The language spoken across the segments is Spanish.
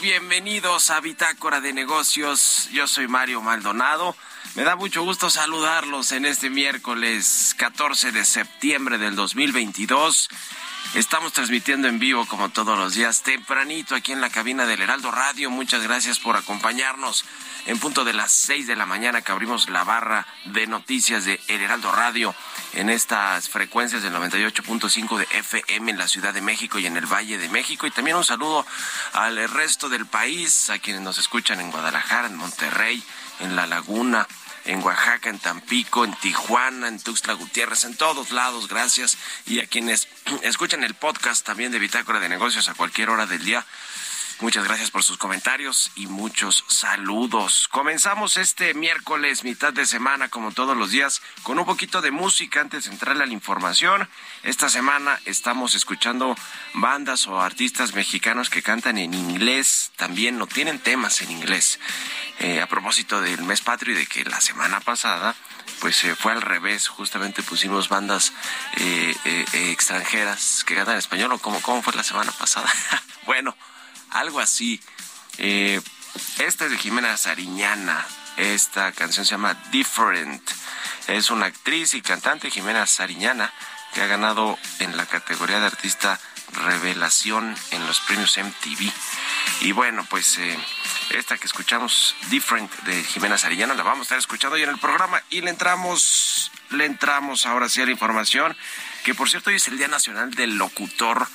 Bienvenidos a Bitácora de Negocios. Yo soy Mario Maldonado. Me da mucho gusto saludarlos en este miércoles 14 de septiembre del 2022. Estamos transmitiendo en vivo como todos los días, tempranito aquí en la cabina del Heraldo Radio. Muchas gracias por acompañarnos en punto de las 6 de la mañana que abrimos la barra de noticias de El Heraldo Radio en estas frecuencias del 98.5 de FM en la Ciudad de México y en el Valle de México. Y también un saludo al resto del país, a quienes nos escuchan en Guadalajara, en Monterrey, en La Laguna, en Oaxaca, en Tampico, en Tijuana, en Tuxtla Gutiérrez, en todos lados, gracias. Y a quienes escuchan el podcast también de Bitácora de Negocios a cualquier hora del día. Muchas gracias por sus comentarios y muchos saludos. Comenzamos este miércoles, mitad de semana, como todos los días, con un poquito de música antes de entrar a la información. Esta semana estamos escuchando bandas o artistas mexicanos que cantan en inglés, también no tienen temas en inglés. Eh, a propósito del mes patrio y de que la semana pasada pues se fue al revés, justamente pusimos bandas eh, eh, eh, extranjeras que cantan en español, o cómo, cómo fue la semana pasada. bueno, algo así. Eh, esta es de Jimena Sariñana. Esta canción se llama Different. Es una actriz y cantante, Jimena Sariñana, que ha ganado en la categoría de artista revelación en los premios MTV. Y bueno, pues eh, esta que escuchamos, Different, de Jimena Sarillana, la vamos a estar escuchando hoy en el programa y le entramos, le entramos ahora sí a la información que por cierto hoy es el Día Nacional del Locutor.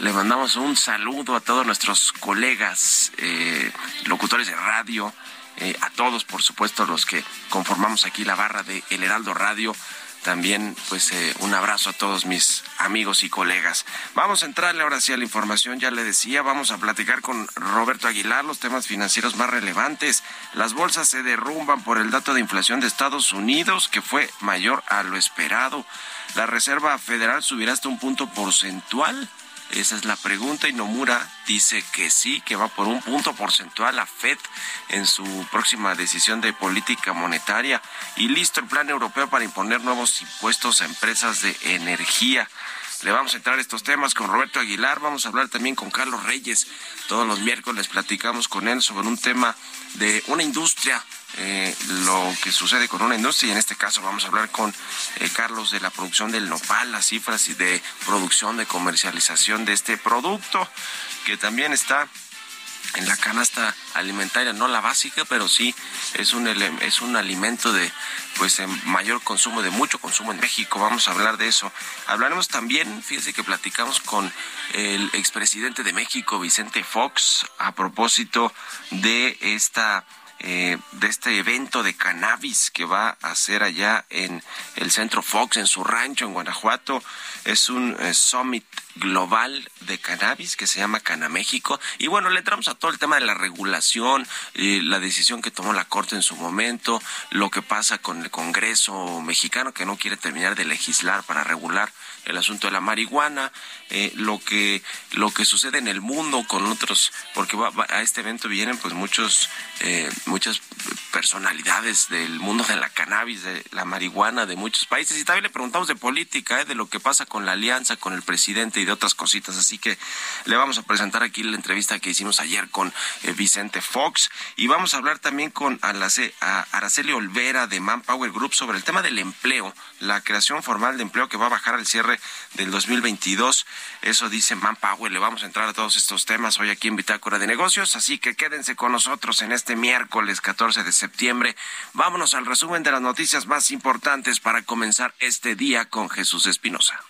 Le mandamos un saludo a todos nuestros colegas eh, locutores de radio, eh, a todos por supuesto los que conformamos aquí la barra de El Heraldo Radio. También pues eh, un abrazo a todos mis amigos y colegas. Vamos a entrarle ahora sí a la información, ya le decía, vamos a platicar con Roberto Aguilar los temas financieros más relevantes. Las bolsas se derrumban por el dato de inflación de Estados Unidos que fue mayor a lo esperado. La Reserva Federal subirá hasta un punto porcentual. Esa es la pregunta y Nomura dice que sí, que va por un punto porcentual a Fed en su próxima decisión de política monetaria. Y listo el plan europeo para imponer nuevos impuestos a empresas de energía. Le vamos a entrar a estos temas con Roberto Aguilar, vamos a hablar también con Carlos Reyes. Todos los miércoles platicamos con él sobre un tema de una industria, eh, lo que sucede con una industria, y en este caso vamos a hablar con eh, Carlos de la producción del nopal, las cifras y de producción, de comercialización de este producto, que también está en la canasta alimentaria, no la básica, pero sí es un es un alimento de pues mayor consumo, de mucho consumo en México. Vamos a hablar de eso. Hablaremos también, fíjese que platicamos con el expresidente de México, Vicente Fox, a propósito de esta eh, de este evento de cannabis que va a hacer allá en el centro Fox, en su rancho en Guanajuato. Es un eh, summit global de cannabis que se llama Canaméxico. Y bueno, le entramos a todo el tema de la regulación, la decisión que tomó la Corte en su momento, lo que pasa con el Congreso mexicano que no quiere terminar de legislar para regular el asunto de la marihuana, eh, lo que lo que sucede en el mundo con otros, porque va- a este evento vienen pues muchos eh, muchas personalidades del mundo de la cannabis, de la marihuana, de muchos países y también le preguntamos de política, eh, de lo que pasa con la alianza, con el presidente y de otras cositas, así que le vamos a presentar aquí la entrevista que hicimos ayer con eh, Vicente Fox y vamos a hablar también con Alace- a Araceli Olvera de Manpower Group sobre el tema del empleo, la creación formal de empleo que va a bajar al cierre del 2022. Eso dice Manpower. Le vamos a entrar a todos estos temas hoy aquí en Bitácora de Negocios. Así que quédense con nosotros en este miércoles 14 de septiembre. Vámonos al resumen de las noticias más importantes para comenzar este día con Jesús Espinosa.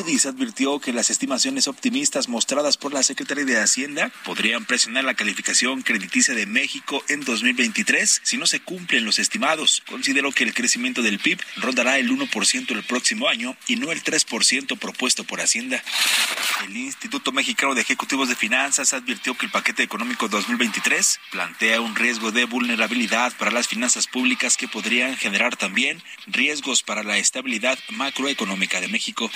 Moody's advirtió que las estimaciones optimistas mostradas por la Secretaría de Hacienda podrían presionar la calificación crediticia de México en 2023 si no se cumplen los estimados. Consideró que el crecimiento del PIB rondará el 1% el próximo año y no el 3% propuesto por Hacienda. El Instituto Mexicano de Ejecutivos de Finanzas advirtió que el paquete económico 2023 plantea un riesgo de vulnerabilidad para las finanzas públicas que podrían generar también riesgos para la estabilidad macroeconómica de México.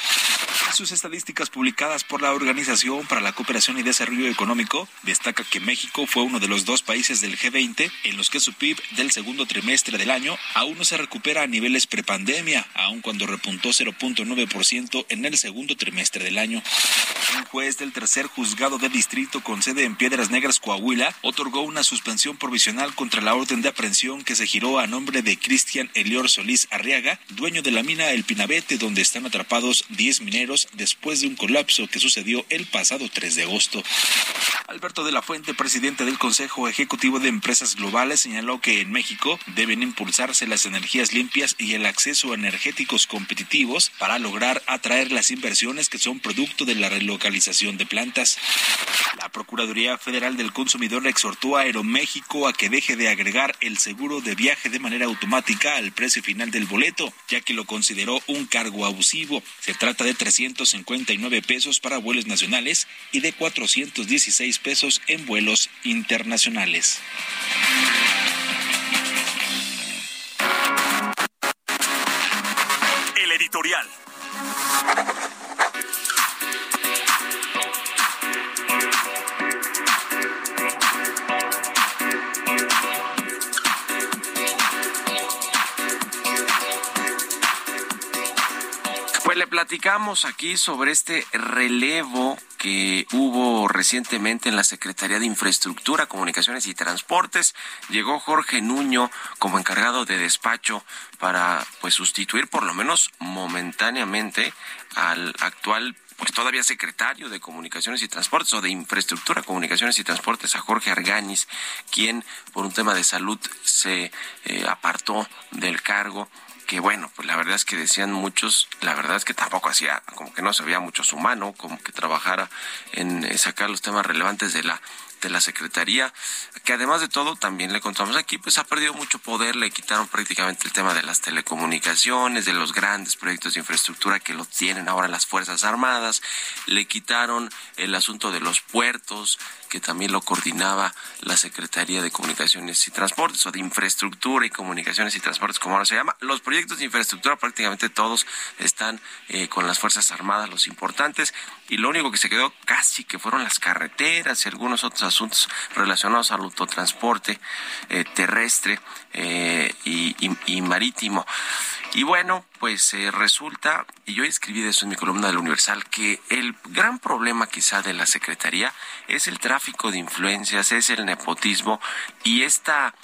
En sus estadísticas publicadas por la Organización para la Cooperación y Desarrollo Económico, destaca que México fue uno de los dos países del G20 en los que su PIB del segundo trimestre del año aún no se recupera a niveles prepandemia, aun cuando repuntó 0.9% en el segundo trimestre del año. Un juez del tercer juzgado de distrito con sede en Piedras Negras, Coahuila, otorgó una suspensión provisional contra la orden de aprehensión que se giró a nombre de Cristian Elior Solís Arriaga, dueño de la mina El Pinabete, donde están atrapados 10 mineros después de un colapso que sucedió el pasado 3 de agosto. Alberto de la Fuente, presidente del Consejo Ejecutivo de Empresas Globales, señaló que en México deben impulsarse las energías limpias y el acceso a energéticos competitivos para lograr atraer las inversiones que son producto de la relocalización de plantas. La Procuraduría Federal del Consumidor exhortó a Aeroméxico a que deje de agregar el seguro de viaje de manera automática al precio final del boleto, ya que lo consideró un cargo abusivo. Se trata de 359 pesos para vuelos nacionales y de 416 pesos en vuelos internacionales. El editorial. Platicamos aquí sobre este relevo que hubo recientemente en la Secretaría de Infraestructura, Comunicaciones y Transportes. Llegó Jorge Nuño como encargado de despacho para pues sustituir por lo menos momentáneamente al actual pues todavía secretario de Comunicaciones y Transportes o de Infraestructura, Comunicaciones y Transportes, a Jorge Arganis, quien por un tema de salud se eh, apartó del cargo que bueno, pues la verdad es que decían muchos, la verdad es que tampoco hacía, como que no se veía mucho su mano, como que trabajara en eh, sacar los temas relevantes de la de la Secretaría, que además de todo, también le contamos aquí, pues ha perdido mucho poder, le quitaron prácticamente el tema de las telecomunicaciones, de los grandes proyectos de infraestructura que lo tienen ahora las Fuerzas Armadas, le quitaron el asunto de los puertos, que también lo coordinaba la Secretaría de Comunicaciones y Transportes, o de Infraestructura y Comunicaciones y Transportes, como ahora se llama. Los proyectos de infraestructura prácticamente todos están eh, con las Fuerzas Armadas, los importantes, y lo único que se quedó casi que fueron las carreteras y algunos otros asuntos relacionados al autotransporte eh, terrestre eh, y, y- y marítimo. Y bueno, pues eh, resulta, y yo escribí de eso en mi columna del Universal, que el gran problema quizá de la Secretaría es el tráfico de influencias, es el nepotismo y esta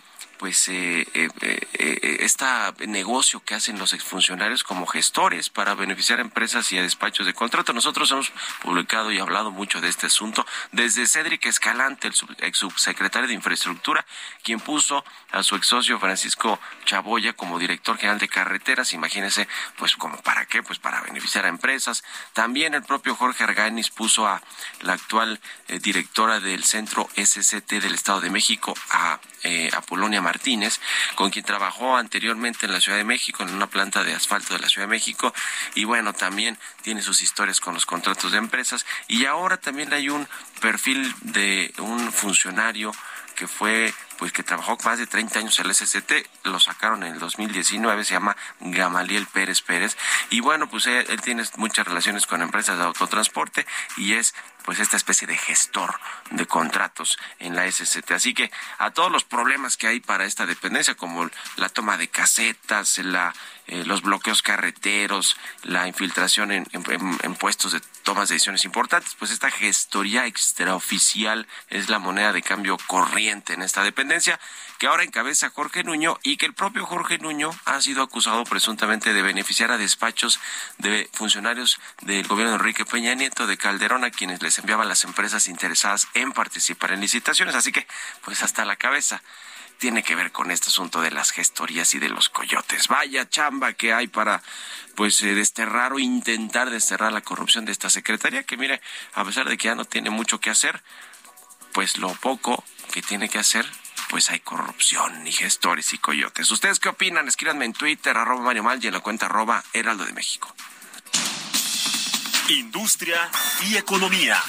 pues eh, eh, este negocio que hacen los exfuncionarios como gestores para beneficiar a empresas y a despachos de contrato. Nosotros hemos publicado y hablado mucho de este asunto desde Cédric Escalante, el sub- ex subsecretario de Infraestructura, quien puso a su ex socio Francisco Chaboya como director general de carreteras. Imagínense, pues como para qué, pues para beneficiar a empresas. También el propio Jorge Arganis puso a la actual eh, directora del Centro SCT del Estado de México, a eh, Apolonia Martínez, con quien trabajó anteriormente en la Ciudad de México, en una planta de asfalto de la Ciudad de México, y bueno, también tiene sus historias con los contratos de empresas, y ahora también hay un perfil de un funcionario que fue pues que trabajó más de 30 años en el SCT, lo sacaron en el 2019, se llama Gamaliel Pérez Pérez, y bueno, pues él, él tiene muchas relaciones con empresas de autotransporte y es pues esta especie de gestor de contratos en la SCT. Así que a todos los problemas que hay para esta dependencia, como la toma de casetas, la, eh, los bloqueos carreteros, la infiltración en, en- puestos de tomas de decisiones importantes, pues esta gestoría extraoficial es la moneda de cambio corriente en esta dependencia, que ahora encabeza Jorge Nuño y que el propio Jorge Nuño ha sido acusado presuntamente de beneficiar a despachos de funcionarios del gobierno de Enrique Peña Nieto de Calderón a quienes les enviaban las empresas interesadas en participar en licitaciones. Así que, pues hasta la cabeza tiene que ver con este asunto de las gestorías y de los coyotes. Vaya chamba que hay para pues eh, desterrar o intentar desterrar la corrupción de esta secretaría que mire, a pesar de que ya no tiene mucho que hacer, pues lo poco que tiene que hacer, pues hay corrupción y gestores y coyotes. ¿Ustedes qué opinan? Escríbanme en Twitter, arroba Mario Mal y en la cuenta arroba Heraldo de México. Industria y economía.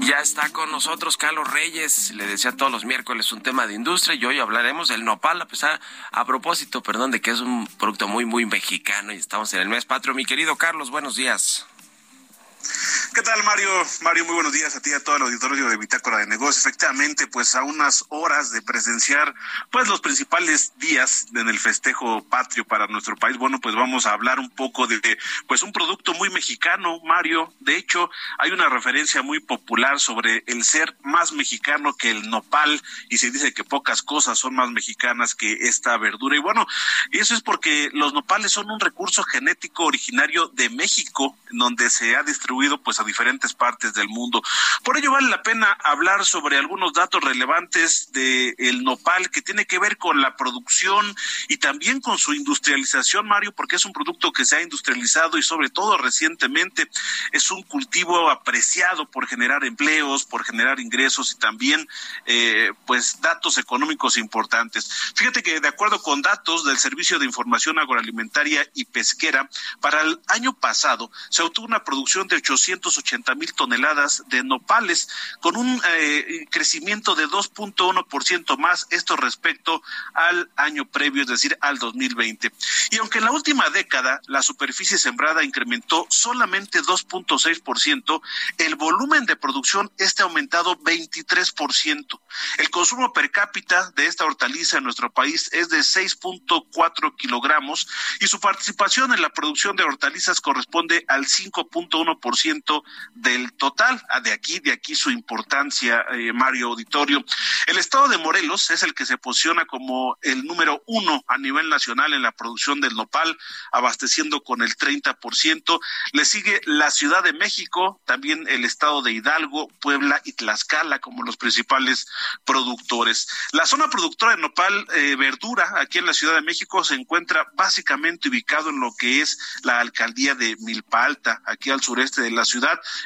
Ya está con nosotros Carlos Reyes, le decía todos los miércoles un tema de industria y hoy hablaremos del nopal, a pesar, a propósito, perdón, de que es un producto muy, muy mexicano y estamos en el mes patrio. Mi querido Carlos, buenos días. ¿Qué tal, Mario? Mario, muy buenos días a ti y a todo el auditorio de Bitácora de Negocios. Efectivamente, pues a unas horas de presenciar pues los principales días en el festejo patrio para nuestro país, bueno, pues vamos a hablar un poco de pues un producto muy mexicano, Mario. De hecho, hay una referencia muy popular sobre el ser más mexicano que el nopal y se dice que pocas cosas son más mexicanas que esta verdura. Y bueno, eso es porque los nopales son un recurso genético originario de México, donde se ha distribuido pues a diferentes partes del mundo. Por ello vale la pena hablar sobre algunos datos relevantes de el nopal que tiene que ver con la producción y también con su industrialización, Mario, porque es un producto que se ha industrializado y sobre todo recientemente es un cultivo apreciado por generar empleos, por generar ingresos y también eh, pues datos económicos importantes. Fíjate que de acuerdo con datos del Servicio de Información Agroalimentaria y Pesquera, para el año pasado se obtuvo una producción de 880 mil toneladas de nopales, con un eh, crecimiento de 2.1% más, esto respecto al año previo, es decir, al 2020. Y aunque en la última década la superficie sembrada incrementó solamente 2.6%, el volumen de producción ha aumentado 23%. El consumo per cápita de esta hortaliza en nuestro país es de 6.4 kilogramos y su participación en la producción de hortalizas corresponde al 5.1% del total. Ah, de aquí, de aquí su importancia, eh, Mario Auditorio. El estado de Morelos es el que se posiciona como el número uno a nivel nacional en la producción del nopal, abasteciendo con el 30%. Le sigue la Ciudad de México, también el estado de Hidalgo, Puebla y Tlaxcala como los principales productores. La zona productora de nopal eh, verdura aquí en la Ciudad de México se encuentra básicamente ubicado en lo que es la alcaldía de Milpa Alta, aquí al sureste de la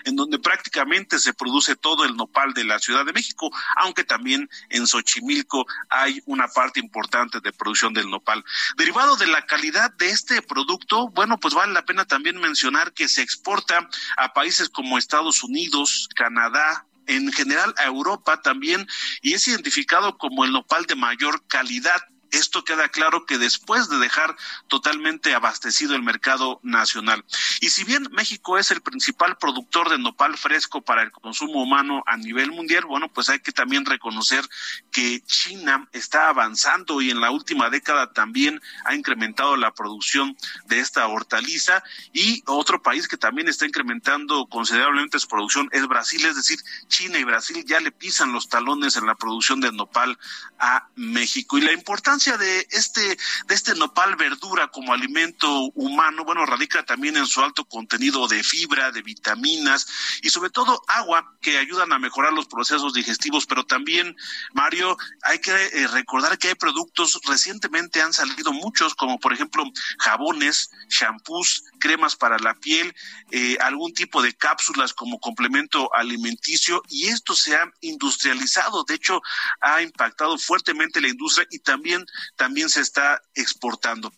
en donde prácticamente se produce todo el nopal de la Ciudad de México, aunque también en Xochimilco hay una parte importante de producción del nopal. Derivado de la calidad de este producto, bueno, pues vale la pena también mencionar que se exporta a países como Estados Unidos, Canadá, en general a Europa también, y es identificado como el nopal de mayor calidad. Esto queda claro que después de dejar totalmente abastecido el mercado nacional. Y si bien México es el principal productor de nopal fresco para el consumo humano a nivel mundial, bueno, pues hay que también reconocer que China está avanzando y en la última década también ha incrementado la producción de esta hortaliza y otro país que también está incrementando considerablemente su producción es Brasil, es decir, China y Brasil ya le pisan los talones en la producción de nopal a México y la importancia de este de este nopal verdura como alimento humano, bueno, radica también en su alto contenido de fibra, de vitaminas y sobre todo agua que ayudan a mejorar los procesos digestivos, pero también Mario, hay que eh, recordar que hay productos recientemente han salido muchos como por ejemplo jabones, shampoos, cremas para la piel, eh, algún tipo de cápsulas como complemento alimenticio y esto se ha industrializado, de hecho ha impactado fuertemente la industria y también también se está exportando.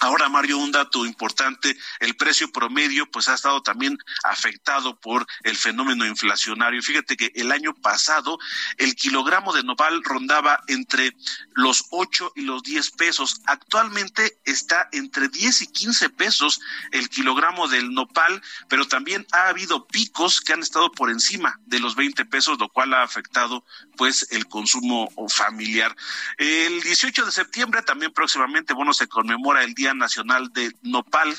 Ahora, Mario, un dato importante, el precio promedio pues ha estado también afectado por el fenómeno inflacionario. Fíjate que el año pasado el kilogramo de nopal rondaba entre los 8 y los 10 pesos. Actualmente está entre 10 y 15 pesos el kilogramo del nopal, pero también ha habido picos que han estado por encima de los 20 pesos, lo cual ha afectado pues el consumo familiar. El 18 de septiembre también próximamente, bueno, se conmemora el Día Nacional de Nopal,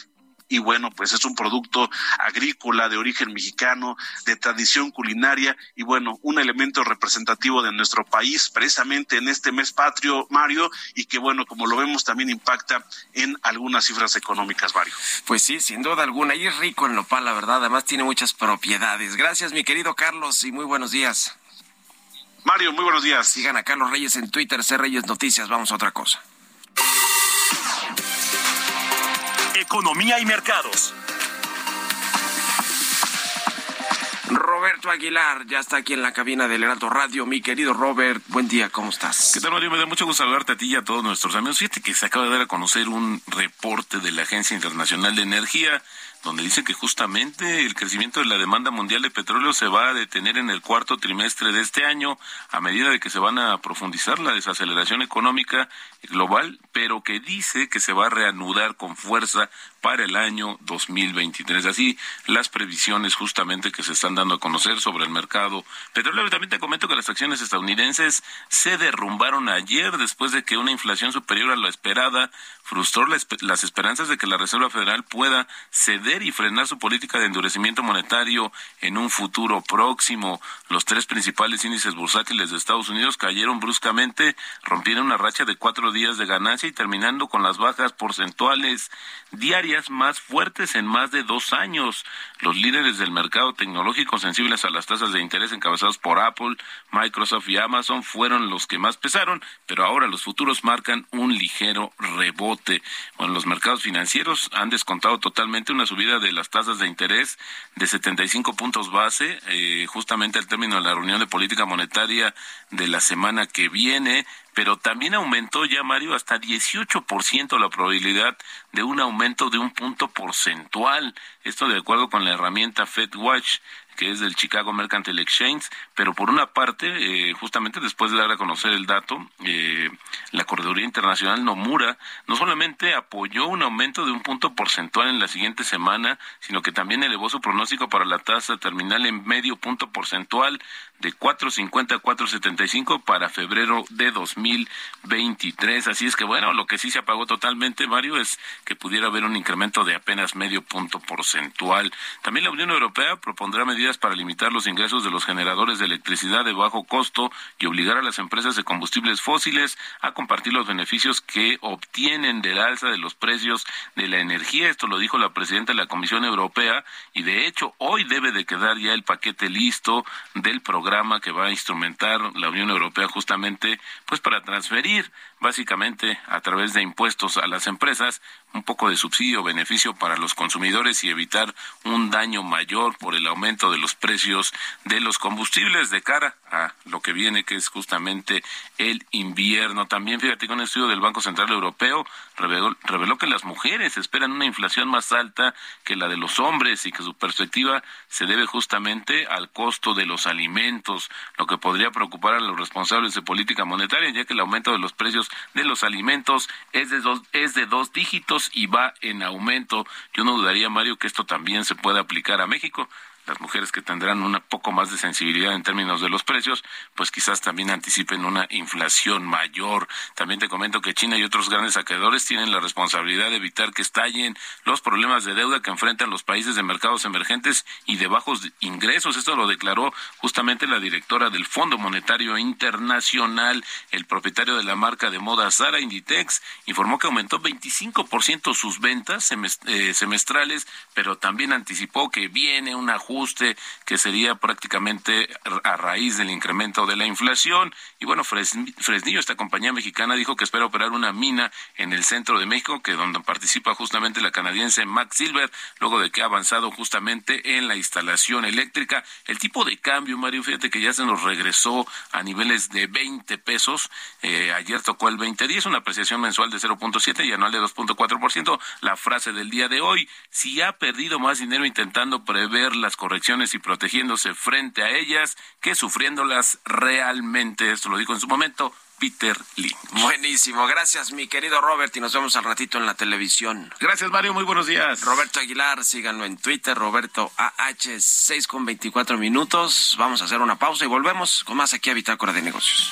y bueno, pues es un producto agrícola de origen mexicano, de tradición culinaria y bueno, un elemento representativo de nuestro país precisamente en este mes patrio, Mario, y que bueno, como lo vemos también impacta en algunas cifras económicas, Mario. Pues sí, sin duda alguna, y es rico el nopal, la verdad, además tiene muchas propiedades. Gracias, mi querido Carlos, y muy buenos días. Mario, muy buenos días. Sigan a Carlos Reyes en Twitter, C Reyes Noticias, vamos a otra cosa. Economía y mercados. Roberto Aguilar ya está aquí en la cabina del Heraldo Radio. Mi querido Robert, buen día, ¿cómo estás? ¿Qué tal, Mario? Me da mucho gusto saludarte a ti y a todos nuestros amigos. Fíjate que se acaba de dar a conocer un reporte de la Agencia Internacional de Energía donde dice que justamente el crecimiento de la demanda mundial de petróleo se va a detener en el cuarto trimestre de este año a medida de que se van a profundizar la desaceleración económica global, pero que dice que se va a reanudar con fuerza para el año 2023. Así las previsiones justamente que se están dando a conocer sobre el mercado petrolero. También te comento que las acciones estadounidenses se derrumbaron ayer después de que una inflación superior a la esperada frustró las esperanzas de que la Reserva Federal pueda ceder y frenar su política de endurecimiento monetario en un futuro próximo. Los tres principales índices bursátiles de Estados Unidos cayeron bruscamente, rompieron una racha de cuatro días de ganancia y terminando con las bajas porcentuales diarias más fuertes en más de dos años. Los líderes del mercado tecnológico sensibles a las tasas de interés encabezados por Apple, Microsoft y Amazon fueron los que más pesaron, pero ahora los futuros marcan un ligero rebote. Bueno, los mercados financieros han descontado totalmente una subida de las tasas de interés de 75 puntos base, eh, justamente al término de la reunión de política monetaria de la semana que viene, pero también aumentó ya, Mario, hasta 18% la probabilidad de un aumento de un punto porcentual. Esto de acuerdo con la herramienta FedWatch que es del Chicago Mercantile Exchange, pero por una parte, eh, justamente después de dar a conocer el dato, eh, la Correduría Internacional Nomura no solamente apoyó un aumento de un punto porcentual en la siguiente semana, sino que también elevó su pronóstico para la tasa terminal en medio punto porcentual de 4.50 a 4.75 para febrero de 2023. Así es que bueno, lo que sí se apagó totalmente, Mario, es que pudiera haber un incremento de apenas medio punto porcentual. También la Unión Europea propondrá medidas para limitar los ingresos de los generadores de electricidad de bajo costo y obligar a las empresas de combustibles fósiles a compartir los beneficios que obtienen del alza de los precios de la energía. Esto lo dijo la presidenta de la Comisión Europea y de hecho hoy debe de quedar ya el paquete listo del programa que va a instrumentar la Unión Europea justamente pues para transferir básicamente a través de impuestos a las empresas un poco de subsidio beneficio para los consumidores y evitar un daño mayor por el aumento de los precios de los combustibles de cara a lo que viene que es justamente el invierno. También fíjate que un estudio del Banco Central Europeo reveló, reveló que las mujeres esperan una inflación más alta que la de los hombres y que su perspectiva se debe justamente al costo de los alimentos, lo que podría preocupar a los responsables de política monetaria, ya que el aumento de los precios de los alimentos es de dos, es de dos dígitos y va en aumento. Yo no dudaría, Mario, que esto también se pueda aplicar a México las mujeres que tendrán un poco más de sensibilidad en términos de los precios, pues quizás también anticipen una inflación mayor. También te comento que China y otros grandes acreedores tienen la responsabilidad de evitar que estallen los problemas de deuda que enfrentan los países de mercados emergentes y de bajos ingresos. Esto lo declaró justamente la directora del Fondo Monetario Internacional, el propietario de la marca de moda Zara Inditex, informó que aumentó 25% sus ventas eh, semestrales, pero también anticipó que viene un ajuste que sería prácticamente a raíz del incremento de la inflación. Y bueno, Fresnillo, esta compañía mexicana, dijo que espera operar una mina en el centro de México, que donde participa justamente la canadiense Max Silver, luego de que ha avanzado justamente en la instalación eléctrica. El tipo de cambio, Mario, fíjate que ya se nos regresó a niveles de 20 pesos. Eh, ayer tocó el 2010, una apreciación mensual de 0.7 y anual de 2.4%. La frase del día de hoy, si ha perdido más dinero intentando prever las correcciones y protegiéndose frente a ellas que sufriéndolas realmente. Esto lo dijo en su momento Peter Lee. Buenísimo, gracias mi querido Robert y nos vemos al ratito en la televisión. Gracias Mario, muy buenos días. Roberto Aguilar, síganlo en Twitter, Roberto AH 6 con 24 minutos. Vamos a hacer una pausa y volvemos con más aquí a Bitácora de Negocios.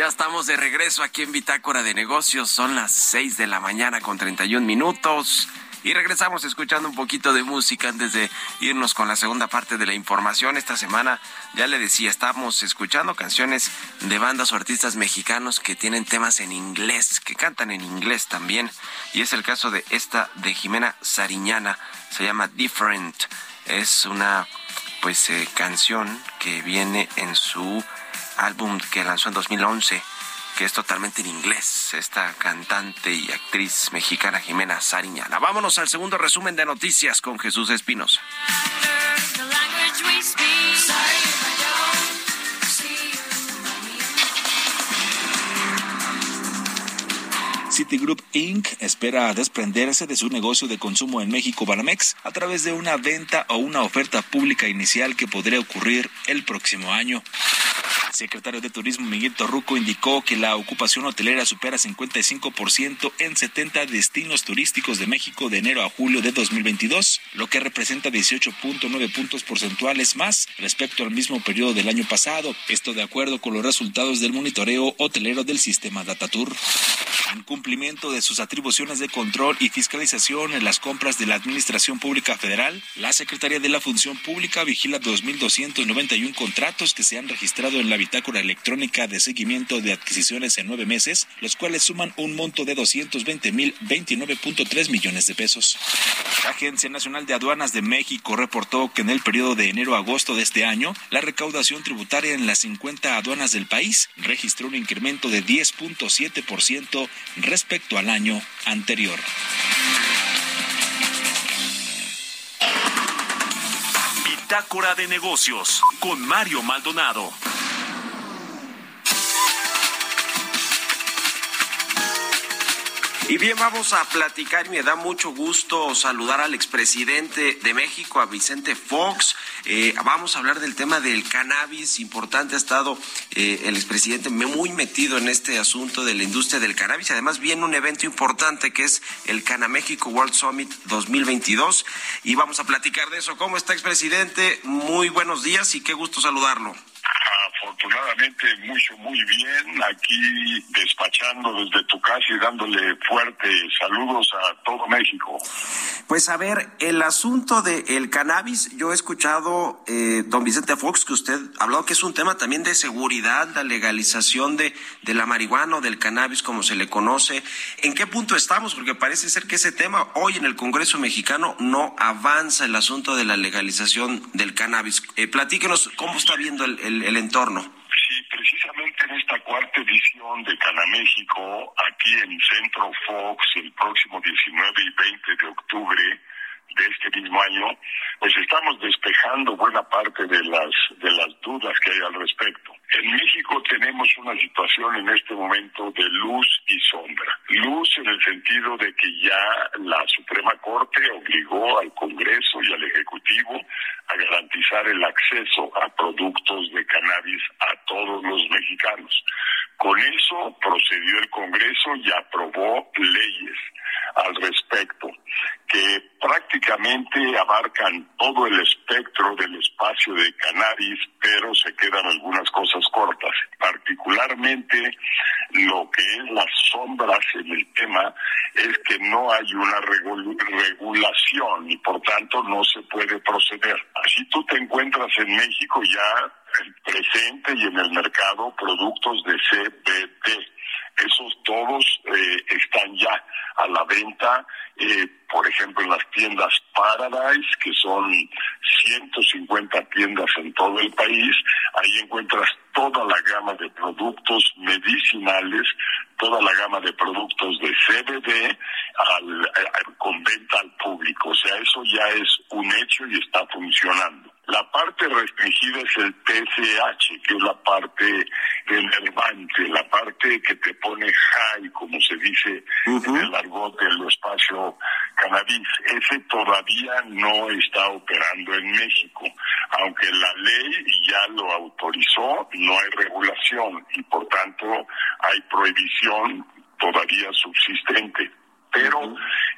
Ya estamos de regreso aquí en Bitácora de Negocios. Son las 6 de la mañana con 31 minutos. Y regresamos escuchando un poquito de música antes de irnos con la segunda parte de la información. Esta semana, ya le decía, estamos escuchando canciones de bandas o artistas mexicanos que tienen temas en inglés, que cantan en inglés también. Y es el caso de esta de Jimena Sariñana. Se llama Different. Es una pues eh, canción que viene en su álbum que lanzó en 2011 que es totalmente en inglés, esta cantante y actriz mexicana Jimena Sariñana. Vámonos al segundo resumen de noticias con Jesús Espinosa. Citigroup Inc. espera desprenderse de su negocio de consumo en México Banamex a través de una venta o una oferta pública inicial que podría ocurrir el próximo año. El secretario de Turismo Miguel Torruco indicó que la ocupación hotelera supera 55% en 70 destinos turísticos de México de enero a julio de 2022, lo que representa 18.9 puntos porcentuales más respecto al mismo periodo del año pasado. Esto de acuerdo con los resultados del monitoreo hotelero del sistema Datatur. En cumplimiento de sus atribuciones de control y fiscalización en las compras de la Administración Pública Federal, la Secretaría de la Función Pública vigila 2.291 contratos que se han registrado en la bitácora electrónica de seguimiento de adquisiciones en nueve meses, los cuales suman un monto de 220.029.3 millones de pesos. La Agencia Nacional de Aduanas de México reportó que en el periodo de enero a agosto de este año, la recaudación tributaria en las 50 aduanas del país registró un incremento de 10.7% respecto al año anterior. Bitácora de negocios con Mario Maldonado. Y bien, vamos a platicar y me da mucho gusto saludar al expresidente de México, a Vicente Fox. Eh, vamos a hablar del tema del cannabis. Importante ha estado eh, el expresidente muy metido en este asunto de la industria del cannabis. Además, viene un evento importante que es el Canaméxico World Summit 2022. Y vamos a platicar de eso. ¿Cómo está, expresidente? Muy buenos días y qué gusto saludarlo. Afortunadamente, mucho, muy bien. Aquí despachando desde tu casa y dándole fuertes saludos a todo México. Pues a ver, el asunto del cannabis, yo he escuchado, eh, don Vicente Fox, que usted ha hablado que es un tema también de seguridad, la legalización de, de la marihuana o del cannabis, como se le conoce. ¿En qué punto estamos? Porque parece ser que ese tema hoy en el Congreso mexicano no avanza el asunto de la legalización del cannabis. Eh, platíquenos cómo está viendo el- el entorno. Sí, precisamente en esta cuarta edición de Canaméxico, aquí en Centro Fox, el próximo 19 y 20 de octubre de este mismo año, pues estamos despejando buena parte de las de las dudas que hay al respecto. En México tenemos una situación en este momento de luz y sombra. Luz en el sentido de que ya la Suprema Corte obligó al Congreso y al Ejecutivo a garantizar el acceso a productos de cannabis a todos los mexicanos. Con eso procedió el Congreso y aprobó leyes al respecto que prácticamente abarcan todo el espectro del espacio de cannabis, pero se quedan algunas cosas cortas. Particularmente lo que es las sombras en el tema es que no hay una regul- regulación y por tanto no se puede proceder. Así tú te encuentras en México ya presente y en el mercado productos de CBD. Esos todos eh, están ya a la venta, eh, por ejemplo, en las tiendas Paradise, que son 150 tiendas en todo el país. Ahí encuentras toda la gama de productos medicinales, toda la gama de productos de CBD al- al- con venta al público. O sea, eso ya es un hecho y está funcionando. La parte restringida es el TSH, que es la parte enervante, la parte que te pone high, como se dice en el argot del espacio cannabis. Ese todavía no está operando en México. Aunque la ley ya lo autorizó, no hay regulación y por tanto hay prohibición todavía subsistente. Pero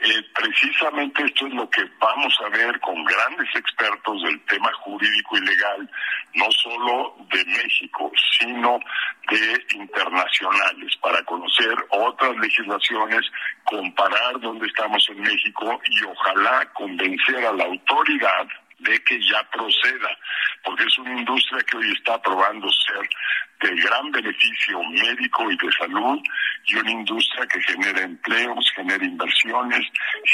eh, precisamente esto es lo que vamos a ver con grandes expertos del tema jurídico y legal, no solo de México, sino de internacionales, para conocer otras legislaciones, comparar dónde estamos en México y ojalá convencer a la autoridad de que ya proceda, porque es una industria que hoy está probando ser de gran beneficio médico y de salud y una industria que genera empleos, genera inversiones,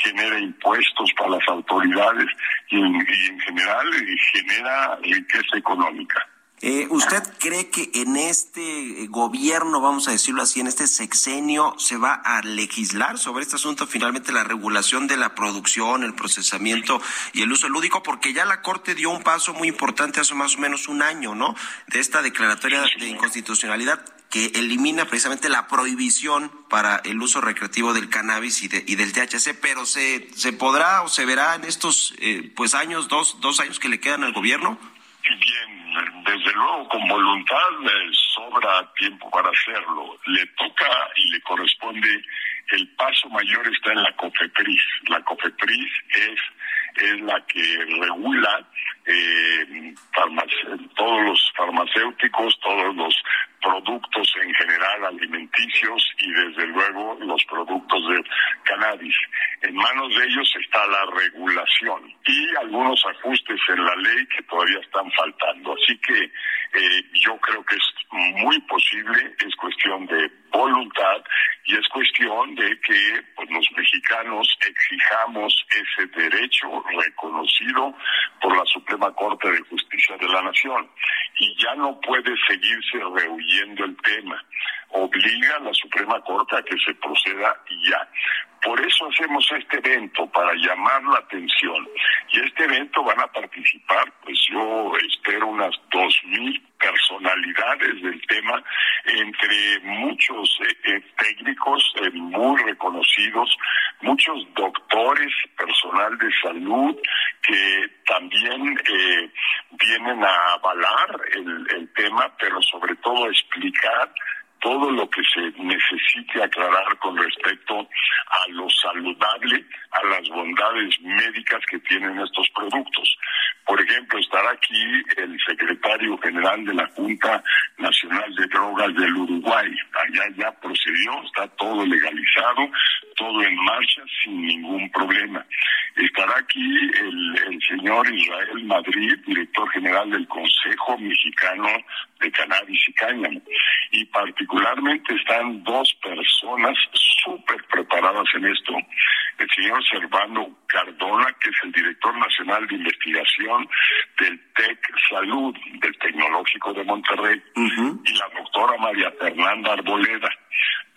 genera impuestos para las autoridades y, en- y en general eh, genera riqueza económica. Eh, ¿Usted cree que en este gobierno, vamos a decirlo así, en este sexenio, se va a legislar sobre este asunto, finalmente la regulación de la producción, el procesamiento y el uso lúdico? Porque ya la Corte dio un paso muy importante hace más o menos un año, ¿no? De esta declaratoria de inconstitucionalidad que elimina precisamente la prohibición para el uso recreativo del cannabis y, de- y del THC, pero se, se podrá o se verá en estos eh, pues años, dos, dos años que le quedan al gobierno. Bien, desde luego con voluntad sobra tiempo para hacerlo. Le toca y le corresponde, el paso mayor está en la COFEPRIS. La COFEPRIS es, es la que regula eh, todos los farmacéuticos, todos los productos en general alimenticios y desde luego los productos de cannabis. En manos de ellos está la regulación y algunos ajustes en la ley que todavía están faltando. Así que eh, yo creo que es muy posible, es cuestión de voluntad y es cuestión de que pues, los mexicanos exijamos ese derecho reconocido por la Suprema Corte de Justicia de la Nación. Y ya no puede seguirse rehuyendo el tema. Obliga a la Suprema Corte a que se proceda ya. Por eso hacemos este evento, para llamar la atención. Y este evento van a participar, pues yo espero unas dos mil personalidades del tema, entre muchos eh, eh, técnicos eh, muy reconocidos, muchos doctores, personal de salud, que también vienen a avalar el, el tema, pero sobre todo a explicar todo lo que se necesite aclarar con respecto a lo saludable, a las bondades médicas que tienen estos productos. Por ejemplo, estará aquí el secretario general de la Junta Nacional de Drogas del Uruguay. Allá ya procedió, está todo legalizado, todo en marcha sin ningún problema. Estará aquí el, el señor Israel Madrid, director general del Consejo Mexicano de Cannabis y Cáñamo. Y particularmente están dos personas súper preparadas en esto. El señor Servando Cardona, que es el director nacional de investigación del TEC Salud, del Tecnológico de Monterrey, y la doctora María Fernanda Arboleda.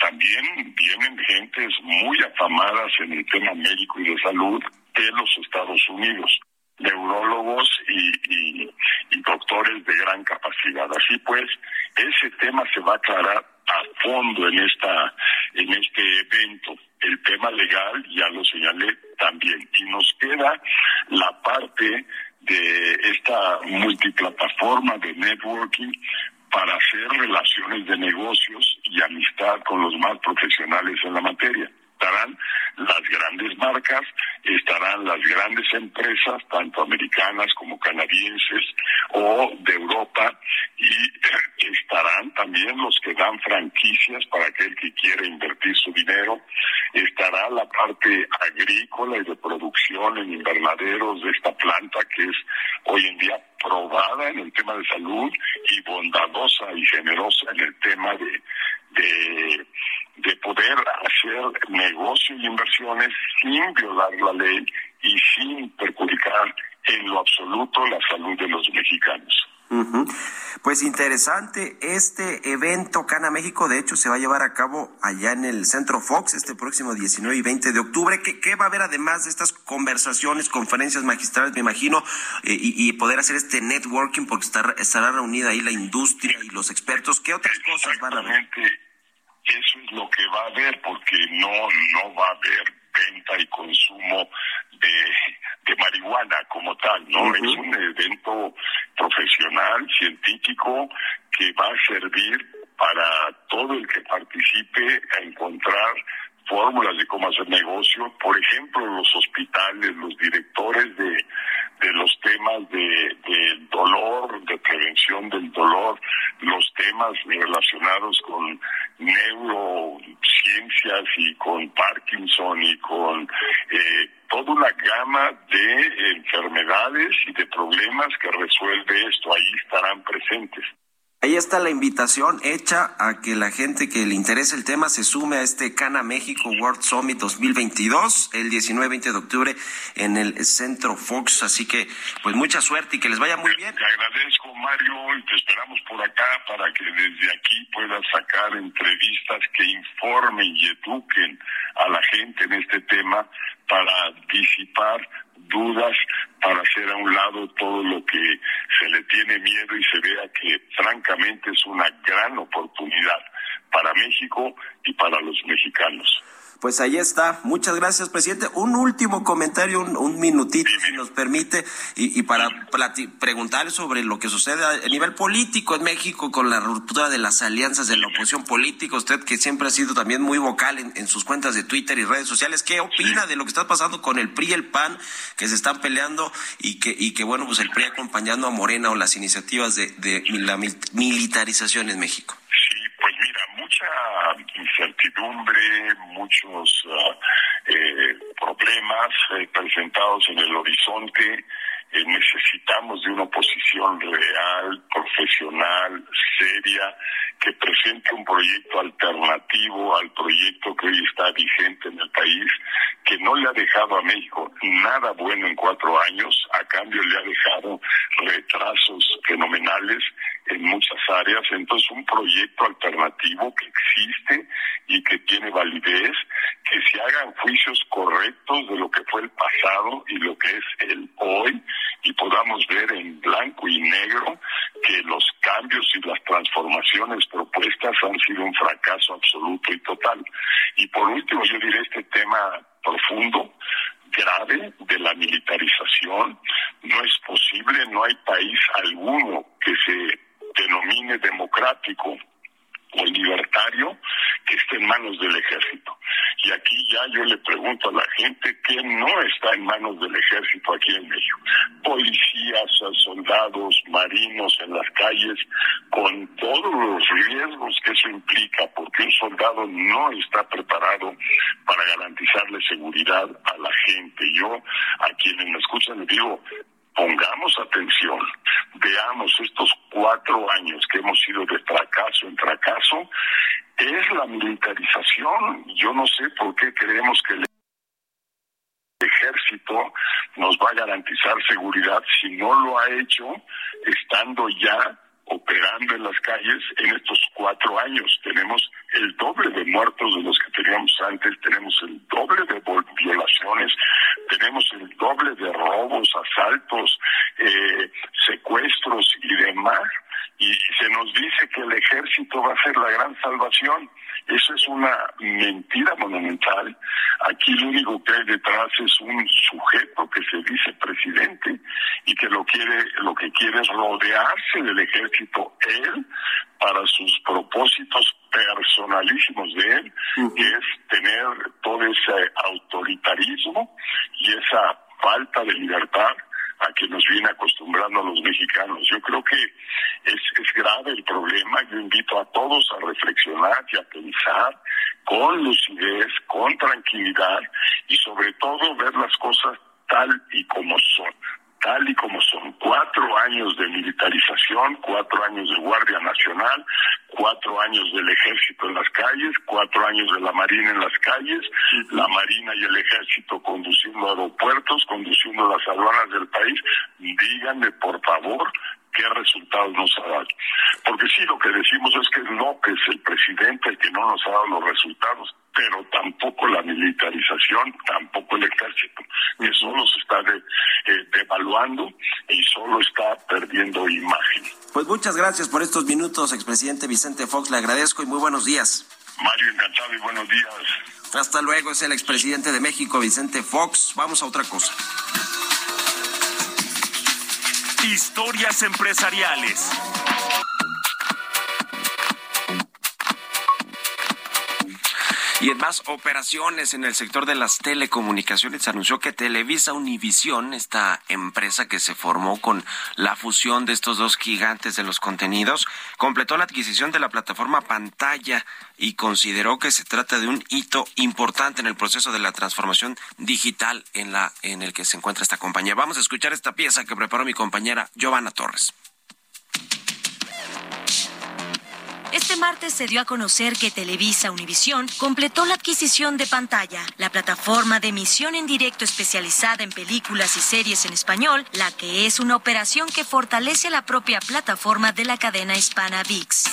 También vienen gentes muy afamadas en el tema médico y de salud de los Estados Unidos neurólogos y, y- doctores de gran capacidad. Así pues, ese tema se va a aclarar a fondo en esta en este evento. El tema legal ya lo señalé también y nos queda la parte de esta multiplataforma de networking para hacer relaciones de negocios y amistad con los más profesionales en la materia. Estarán las grandes marcas, estarán las grandes empresas, tanto americanas como canadienses o de Europa, y estarán también los que dan franquicias para aquel que quiere invertir su dinero, estará la parte agrícola y de producción en invernaderos de esta planta que es hoy en día probada en el tema de salud y bondadosa y generosa en el tema de, de, de poder hacer negocio y inversiones sin violar la ley y sin perjudicar en lo absoluto la salud de los mexicanos. Pues interesante, este evento Cana México, de hecho, se va a llevar a cabo allá en el Centro Fox este próximo 19 y 20 de octubre. ¿Qué, qué va a haber además de estas conversaciones, conferencias magistrales, me imagino, eh, y, y poder hacer este networking, porque estar- estará reunida ahí la industria y los expertos? ¿Qué otras cosas van a haber? Eso es lo que va a haber, porque no, no va a haber venta y consumo de, de marihuana como tal, ¿no? Es un evento profesional, científico, que va a servir para todo el que participe a encontrar fórmulas de cómo hacer negocio. Por ejemplo, los hospitales, los directores de, de los temas de, del dolor, de prevención del dolor, los temas relacionados con neurociencias y con Parkinson y con eh, toda una gama de enfermedades y de problemas que resuelve esto. Ahí estarán presentes. Ahí está la invitación hecha a que la gente que le interese el tema se sume a este Cana México World Summit 2022 el 19-20 de octubre en el Centro Fox. Así que, pues mucha suerte y que les vaya muy bien. Te agradezco, Mario, y te esperamos por acá para que desde aquí puedas sacar entrevistas que informen y eduquen a la gente en este tema para disipar dudas, para hacer a un lado todo lo que se le tiene miedo y se vea que francamente es una gran oportunidad para México y para los mexicanos. Pues ahí está. Muchas gracias, presidente. Un último comentario, un, un minutito, si nos permite, y, y para preguntar sobre lo que sucede a nivel político en México con la ruptura de las alianzas de la oposición política. Usted que siempre ha sido también muy vocal en, en sus cuentas de Twitter y redes sociales, ¿qué opina de lo que está pasando con el PRI y el PAN que se están peleando y que, y que bueno, pues el PRI acompañando a Morena o las iniciativas de, de la mil- militarización en México? Mucha incertidumbre, muchos eh, problemas eh, presentados en el horizonte. Eh, necesitamos de una oposición real, profesional, seria, que presente un proyecto alternativo al proyecto que hoy está vigente en el país, que no le ha dejado a México nada bueno en cuatro años, a cambio le ha dejado retrasos fenomenales en muchas áreas. Entonces, un proyecto alternativo que existe y que tiene validez, que se hagan juicios correctos de lo que fue el pasado y lo que es el hoy, y podamos ver en blanco y negro que los cambios y las transformaciones propuestas han sido un fracaso absoluto y total. Y por último, yo diré este tema profundo, grave de la militarización. No es posible, no hay país alguno que se denomine democrático o libertario que esté en manos del ejército. Y aquí ya yo le pregunto a la gente que no está en manos del ejército aquí en México. Policías, soldados, marinos en las calles, con todos los riesgos que eso implica, porque un soldado no está preparado para garantizarle seguridad a la gente. Yo a quienes me escuchan les digo, pongamos atención, veamos estos cuatro años que hemos ido de fracaso en fracaso, es la militarización. Yo no sé por qué creemos que el ejército nos va a garantizar seguridad si no lo ha hecho estando ya operando en las calles en estos cuatro años. Tenemos el doble de muertos de los que teníamos antes, tenemos el doble de violaciones, tenemos el doble de robos, asaltos, eh, secuestros y demás. Y se nos dice que el ejército va a ser la gran salvación. Eso es una mentira monumental. Aquí lo único que hay detrás es un sujeto que se dice presidente y que lo quiere, lo que quiere es rodearse del ejército él para sus propósitos personalísimos de él, que es tener todo ese autoritarismo y esa falta de libertad a que nos viene acostumbrando a los mexicanos. Yo creo que es, es grave el problema. Yo invito a todos a reflexionar y a pensar con lucidez, con tranquilidad y sobre todo ver las cosas tal y como son. Tal y como son. Cuatro años de militarización, cuatro años de Guardia Nacional, cuatro años del Ejército en las calles, cuatro años de la Marina en las calles, la Marina y el Ejército conduciendo aeropuertos, conduciendo las aduanas del país. Díganme, por favor, qué resultados nos ha dado. Porque sí, lo que decimos es que es López, el presidente, el que no nos ha dado los resultados, pero tampoco la militarización, tampoco el ejército, que solo se está de- eh, devaluando y solo está perdiendo imagen. Pues muchas gracias por estos minutos, expresidente Vicente Fox. Le agradezco y muy buenos días. Mario, encantado y buenos días. Hasta luego, es el expresidente de México, Vicente Fox. Vamos a otra cosa. Historias empresariales. Y en más operaciones en el sector de las telecomunicaciones, anunció que Televisa Univisión, esta empresa que se formó con la fusión de estos dos gigantes de los contenidos, completó la adquisición de la plataforma Pantalla y consideró que se trata de un hito importante en el proceso de la transformación digital en la en el que se encuentra esta compañía. Vamos a escuchar esta pieza que preparó mi compañera Giovanna Torres. Este martes se dio a conocer que Televisa Univisión completó la adquisición de Pantalla, la plataforma de emisión en directo especializada en películas y series en español, la que es una operación que fortalece la propia plataforma de la cadena hispana VIX.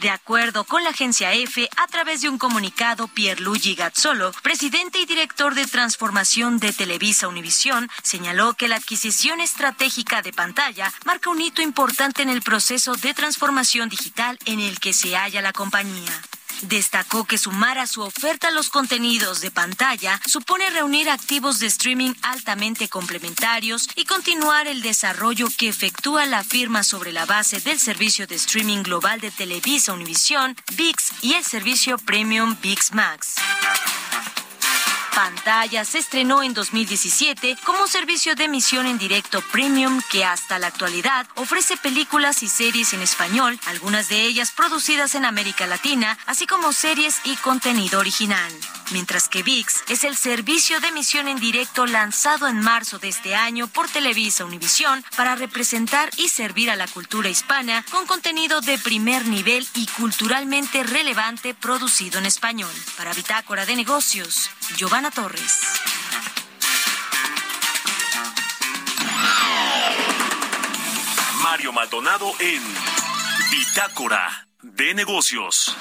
De acuerdo con la agencia EFE, a través de un comunicado, Pierluigi Gazzolo, presidente y director de transformación de Televisa Univisión, señaló que la adquisición estratégica de pantalla marca un hito importante en el proceso de transformación digital en el que se halla la compañía. Destacó que sumar a su oferta los contenidos de pantalla supone reunir activos de streaming altamente complementarios y continuar el desarrollo que efectúa la firma sobre la base del servicio de streaming global de Televisa Univisión, VIX y el servicio Premium VIX Max. Pantalla se estrenó en 2017 como servicio de emisión en directo premium que hasta la actualidad ofrece películas y series en español, algunas de ellas producidas en América Latina, así como series y contenido original. Mientras que VIX es el servicio de emisión en directo lanzado en marzo de este año por Televisa Univisión para representar y servir a la cultura hispana con contenido de primer nivel y culturalmente relevante producido en español. Para Bitácora de Negocios, Giovanna Torres. Mario Maldonado en Bitácora de Negocios.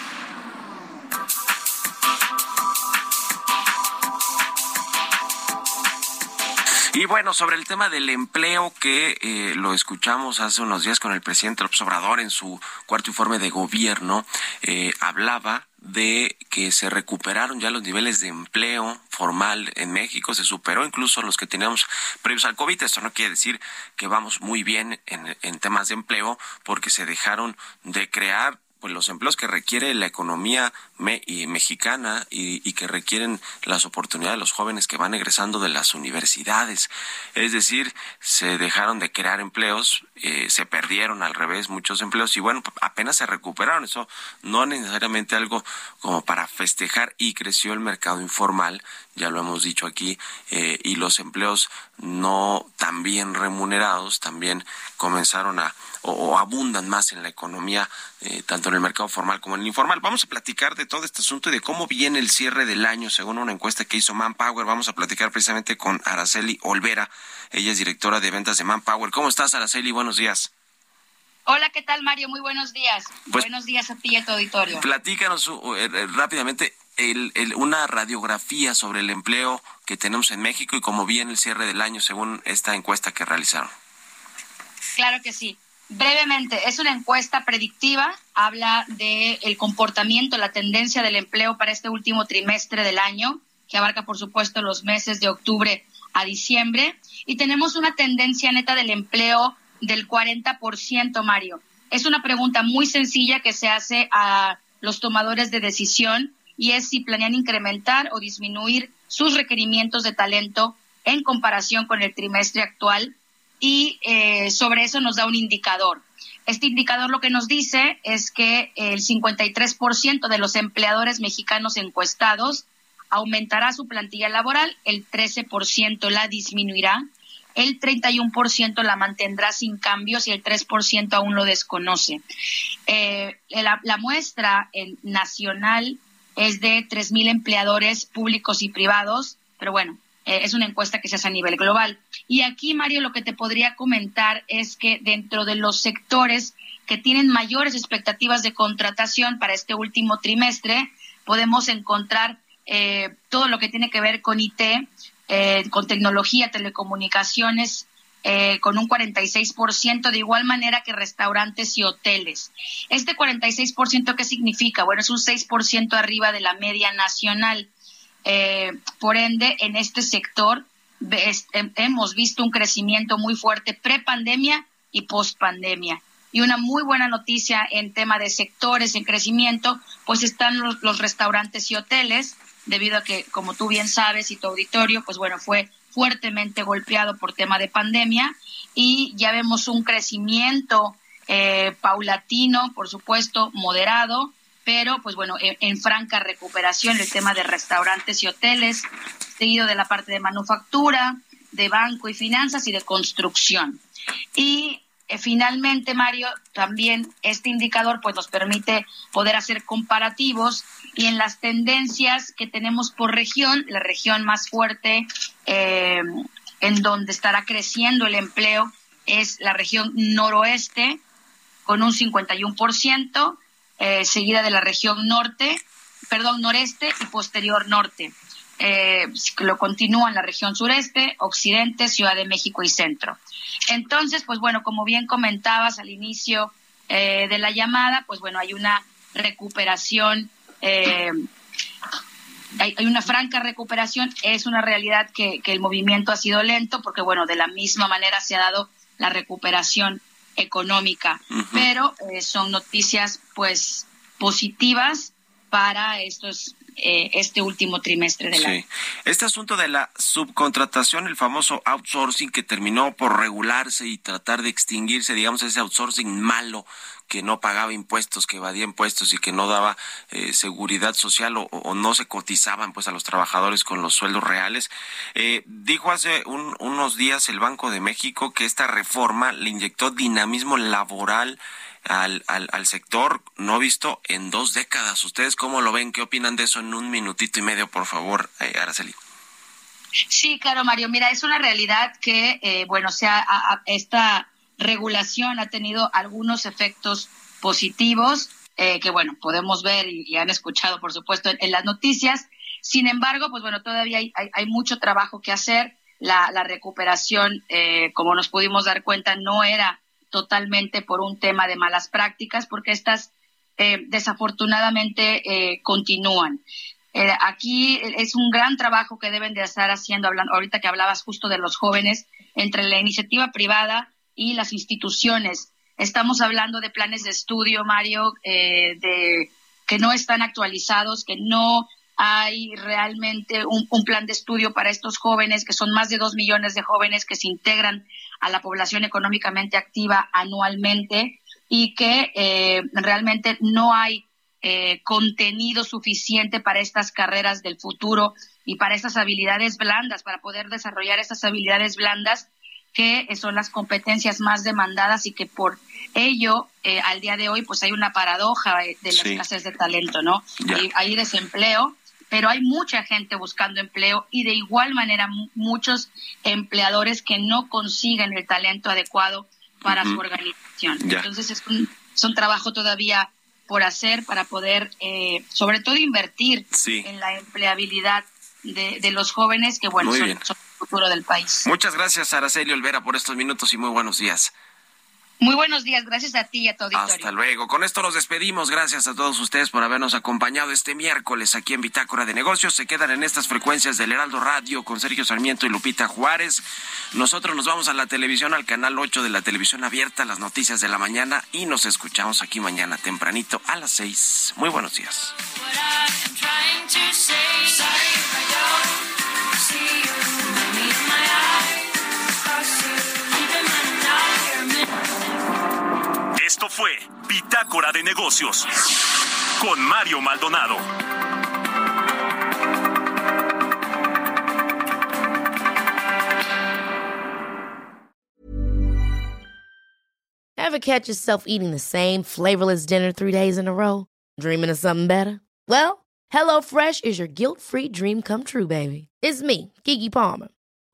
Y bueno, sobre el tema del empleo que eh, lo escuchamos hace unos días con el presidente López Obrador en su cuarto informe de gobierno, eh, hablaba de que se recuperaron ya los niveles de empleo formal en México, se superó incluso los que teníamos previos al COVID. Esto no quiere decir que vamos muy bien en, en temas de empleo porque se dejaron de crear pues los empleos que requiere la economía me- y mexicana y, y que requieren las oportunidades de los jóvenes que van egresando de las universidades. Es decir, se dejaron de crear empleos, eh, se perdieron al revés muchos empleos y bueno, apenas se recuperaron. Eso no necesariamente algo como para festejar y creció el mercado informal, ya lo hemos dicho aquí, eh, y los empleos no tan bien remunerados también comenzaron a o, abundan más en la economía, eh, tanto en el mercado formal como en el informal. Vamos a platicar de todo este asunto y de cómo viene el cierre del año, según una encuesta que hizo Manpower. Vamos a platicar precisamente con Araceli Olvera. Ella es directora de ventas de Manpower. ¿Cómo estás, Araceli? Buenos días. Hola, ¿qué tal, Mario? Muy buenos días. Pues- buenos días a ti y a tu auditorio. Platícanos uh, eh, eh, rápidamente el- el- una radiografía sobre el empleo que tenemos en México y cómo viene el cierre del año, según esta encuesta que realizaron. Claro que sí. Brevemente, es una encuesta predictiva, habla del el comportamiento, la tendencia del empleo para este último trimestre del año, que abarca, por supuesto, los meses de octubre a diciembre, y tenemos una tendencia neta del empleo del 40%, Mario. Es una pregunta muy sencilla que se hace a los tomadores de decisión y es si planean incrementar o disminuir sus requerimientos de talento en comparación con el trimestre actual y eh, sobre eso nos da un indicador. Este indicador lo que nos dice es que el 53% de los empleadores mexicanos encuestados aumentará su plantilla laboral, el 13% la disminuirá, el 31% la mantendrá sin cambios y el 3% aún lo desconoce. Eh, la, muestra el nacional es de 3.000 empleadores públicos y privados, pero bueno, eh, es una encuesta que se hace a nivel global. Y aquí, Mario, lo que te podría comentar es que dentro de los sectores que tienen mayores expectativas de contratación para este último trimestre, podemos encontrar eh, todo lo que tiene que ver con IT, eh, con tecnología, telecomunicaciones, eh, con un 46%, de igual manera que restaurantes y hoteles. Este 46%, ¿qué significa? Bueno, es un 6% arriba de la media nacional. Eh, por ende, en este sector hemos visto un crecimiento muy fuerte pre-pandemia y post-pandemia. Y una muy buena noticia en tema de sectores en crecimiento, pues están los, los restaurantes y hoteles, debido a que, como tú bien sabes, y tu auditorio, pues bueno, fue fuertemente golpeado por tema de pandemia y ya vemos un crecimiento eh, paulatino, por supuesto, moderado, pero pues bueno, en, en, franca recuperación el tema de restaurantes y hoteles, seguido de la parte de manufactura, de banco y finanzas y de construcción. Y eh, finalmente, Mario, también este indicador pues nos permite poder hacer comparativos y en las tendencias que tenemos por región, la región más fuerte eh, en donde estará creciendo el empleo es la región noroeste con un 51%, eh, seguida de la región norte, perdón, noreste y posterior norte. Eh, lo continúa en la región sureste, occidente, Ciudad de México y centro. Entonces, pues bueno, como bien comentabas al inicio eh, de la llamada, pues bueno, hay una recuperación, eh, hay, una franca recuperación, es una realidad que el movimiento ha sido lento, porque bueno, de la misma manera se ha dado la recuperación económica, uh -huh. pero eh, son noticias pues positivas para estos eh, este último trimestre del sí. año. Este asunto de la subcontratación, el famoso outsourcing que terminó por regularse y tratar de extinguirse, digamos, ese outsourcing malo que no pagaba impuestos, que evadía impuestos y que no daba eh, seguridad social o, o, no se cotizaban pues a los trabajadores con los sueldos reales. Eh, dijo hace un, unos días el Banco de México que esta reforma le inyectó dinamismo laboral al, al, sector no visto en dos décadas. ¿Ustedes cómo lo ven? ¿Qué opinan de eso en un minutito y medio, por favor, eh, Araceli? Sí, claro, Mario. Mira, es una realidad que, eh, bueno, sea, esta regulación ha tenido algunos efectos positivos eh, que, bueno, podemos ver y, han escuchado, por supuesto, en, las noticias. Sin embargo, pues bueno, todavía hay, hay, mucho trabajo que hacer. La, la recuperación, eh, como nos pudimos dar cuenta, no era totalmente por un tema de malas prácticas, porque estas eh, desafortunadamente eh, continúan. Eh, aquí es un gran trabajo que deben de estar haciendo, hablando, ahorita que hablabas justo de los jóvenes, entre la iniciativa privada y las instituciones. Estamos hablando de planes de estudio, Mario, eh, de que no están actualizados, que no hay realmente un, plan de estudio para estos jóvenes, que son más de dos millones de jóvenes que se integran a la población económicamente activa anualmente y que eh, realmente no hay eh, contenido suficiente para estas carreras del futuro y para estas habilidades blandas, para poder desarrollar estas habilidades blandas que son las competencias más demandadas y que por ello eh, al día de hoy pues hay una paradoja de la sí. escasez de talento, ¿no? Hay, hay desempleo, pero hay mucha gente buscando empleo y de igual manera muchos empleadores que no consiguen el talento adecuado para uh -huh. su organización. Entonces es un, es un, trabajo todavía por hacer para poder, eh, sobre todo, invertir sí. en la empleabilidad de, de, los jóvenes que, bueno, son, futuro del país. Muchas gracias, Araceli Olvera, por estos minutos y muy buenos días. Muy buenos días, gracias a ti y a tu auditorio. Hasta luego. Con esto nos despedimos. Gracias a todos ustedes por habernos acompañado este miércoles aquí en Bitácora de Negocios. Se quedan en estas frecuencias del Heraldo Radio con Sergio Sarmiento y Lupita Juárez. Nosotros nos vamos a la televisión, al canal 8 de la televisión abierta, las noticias de la mañana y nos escuchamos aquí mañana tempranito a las 6. Muy buenos días. Fue Pitácora de Negocios con Mario Maldonado. Ever catch yourself eating the same flavorless dinner three days in a row? Dreaming of something better? Well, HelloFresh is your guilt-free dream come true, baby. It's me, Kiki Palmer.